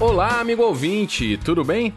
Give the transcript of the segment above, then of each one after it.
Olá, amigo ouvinte, tudo bem?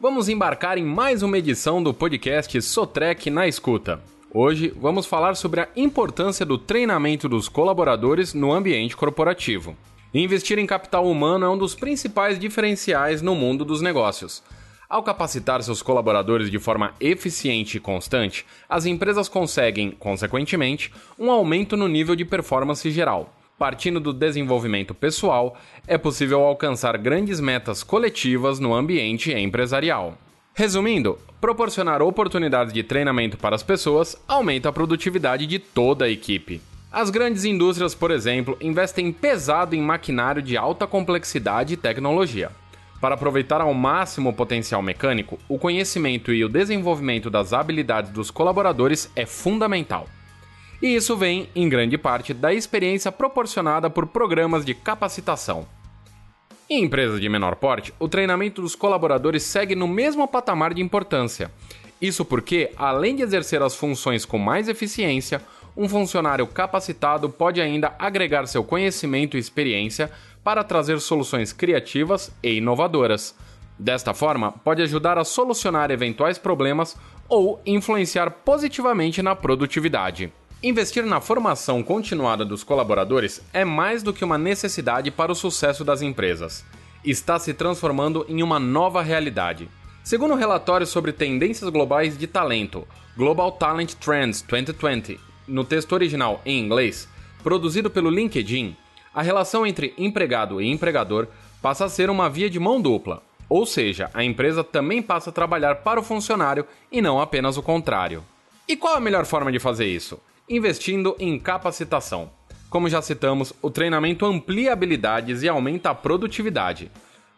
Vamos embarcar em mais uma edição do podcast Sotrec na Escuta. Hoje vamos falar sobre a importância do treinamento dos colaboradores no ambiente corporativo. Investir em capital humano é um dos principais diferenciais no mundo dos negócios. Ao capacitar seus colaboradores de forma eficiente e constante, as empresas conseguem, consequentemente, um aumento no nível de performance geral. Partindo do desenvolvimento pessoal, é possível alcançar grandes metas coletivas no ambiente empresarial. Resumindo, proporcionar oportunidades de treinamento para as pessoas aumenta a produtividade de toda a equipe. As grandes indústrias, por exemplo, investem pesado em maquinário de alta complexidade e tecnologia. Para aproveitar ao máximo o potencial mecânico, o conhecimento e o desenvolvimento das habilidades dos colaboradores é fundamental. E isso vem, em grande parte, da experiência proporcionada por programas de capacitação. Em empresas de menor porte, o treinamento dos colaboradores segue no mesmo patamar de importância. Isso porque, além de exercer as funções com mais eficiência, um funcionário capacitado pode ainda agregar seu conhecimento e experiência para trazer soluções criativas e inovadoras. Desta forma, pode ajudar a solucionar eventuais problemas ou influenciar positivamente na produtividade. Investir na formação continuada dos colaboradores é mais do que uma necessidade para o sucesso das empresas. Está se transformando em uma nova realidade. Segundo o um relatório sobre tendências globais de talento, Global Talent Trends 2020, no texto original em inglês, produzido pelo LinkedIn, a relação entre empregado e empregador passa a ser uma via de mão dupla, ou seja, a empresa também passa a trabalhar para o funcionário e não apenas o contrário. E qual a melhor forma de fazer isso? Investindo em capacitação. Como já citamos, o treinamento amplia habilidades e aumenta a produtividade.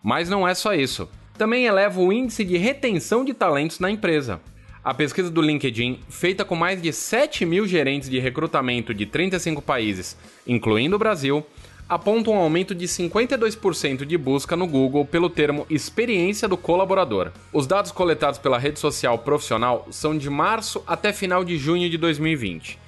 Mas não é só isso. Também eleva o índice de retenção de talentos na empresa. A pesquisa do LinkedIn, feita com mais de 7 mil gerentes de recrutamento de 35 países, incluindo o Brasil, aponta um aumento de 52% de busca no Google pelo termo experiência do colaborador. Os dados coletados pela rede social profissional são de março até final de junho de 2020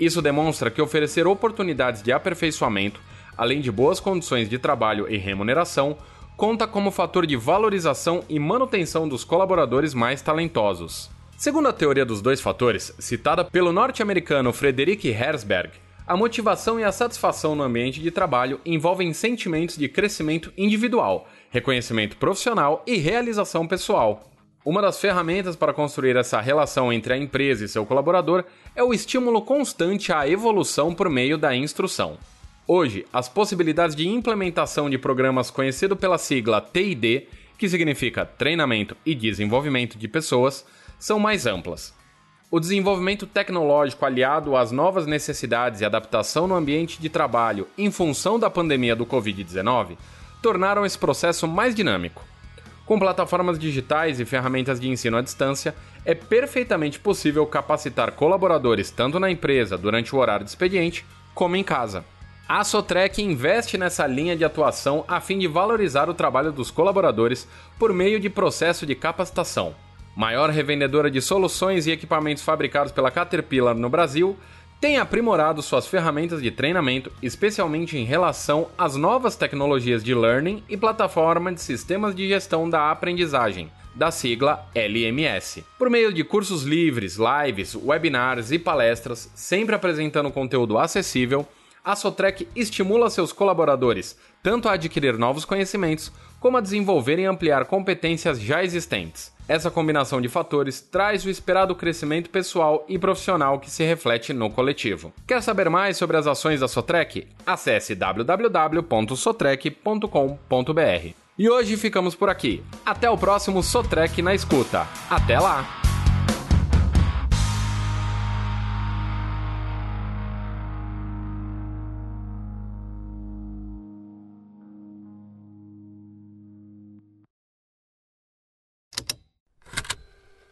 isso demonstra que oferecer oportunidades de aperfeiçoamento, além de boas condições de trabalho e remuneração, conta como fator de valorização e manutenção dos colaboradores mais talentosos. Segundo a teoria dos dois fatores, citada pelo norte-americano Frederick Herzberg, a motivação e a satisfação no ambiente de trabalho envolvem sentimentos de crescimento individual, reconhecimento profissional e realização pessoal. Uma das ferramentas para construir essa relação entre a empresa e seu colaborador é o estímulo constante à evolução por meio da instrução. Hoje, as possibilidades de implementação de programas conhecido pela sigla TID, que significa Treinamento e Desenvolvimento de Pessoas, são mais amplas. O desenvolvimento tecnológico aliado às novas necessidades e adaptação no ambiente de trabalho em função da pandemia do Covid-19 tornaram esse processo mais dinâmico. Com plataformas digitais e ferramentas de ensino à distância, é perfeitamente possível capacitar colaboradores tanto na empresa durante o horário de expediente, como em casa. A Sotrec investe nessa linha de atuação a fim de valorizar o trabalho dos colaboradores por meio de processo de capacitação. Maior revendedora de soluções e equipamentos fabricados pela Caterpillar no Brasil, tem aprimorado suas ferramentas de treinamento, especialmente em relação às novas tecnologias de learning e plataforma de sistemas de gestão da aprendizagem, da sigla LMS. Por meio de cursos livres, lives, webinars e palestras, sempre apresentando conteúdo acessível, a Sotrec estimula seus colaboradores tanto a adquirir novos conhecimentos como a desenvolver e ampliar competências já existentes. Essa combinação de fatores traz o esperado crescimento pessoal e profissional que se reflete no coletivo. Quer saber mais sobre as ações da Sotrec? Acesse www.sotrec.com.br. E hoje ficamos por aqui. Até o próximo Sotrec na escuta. Até lá!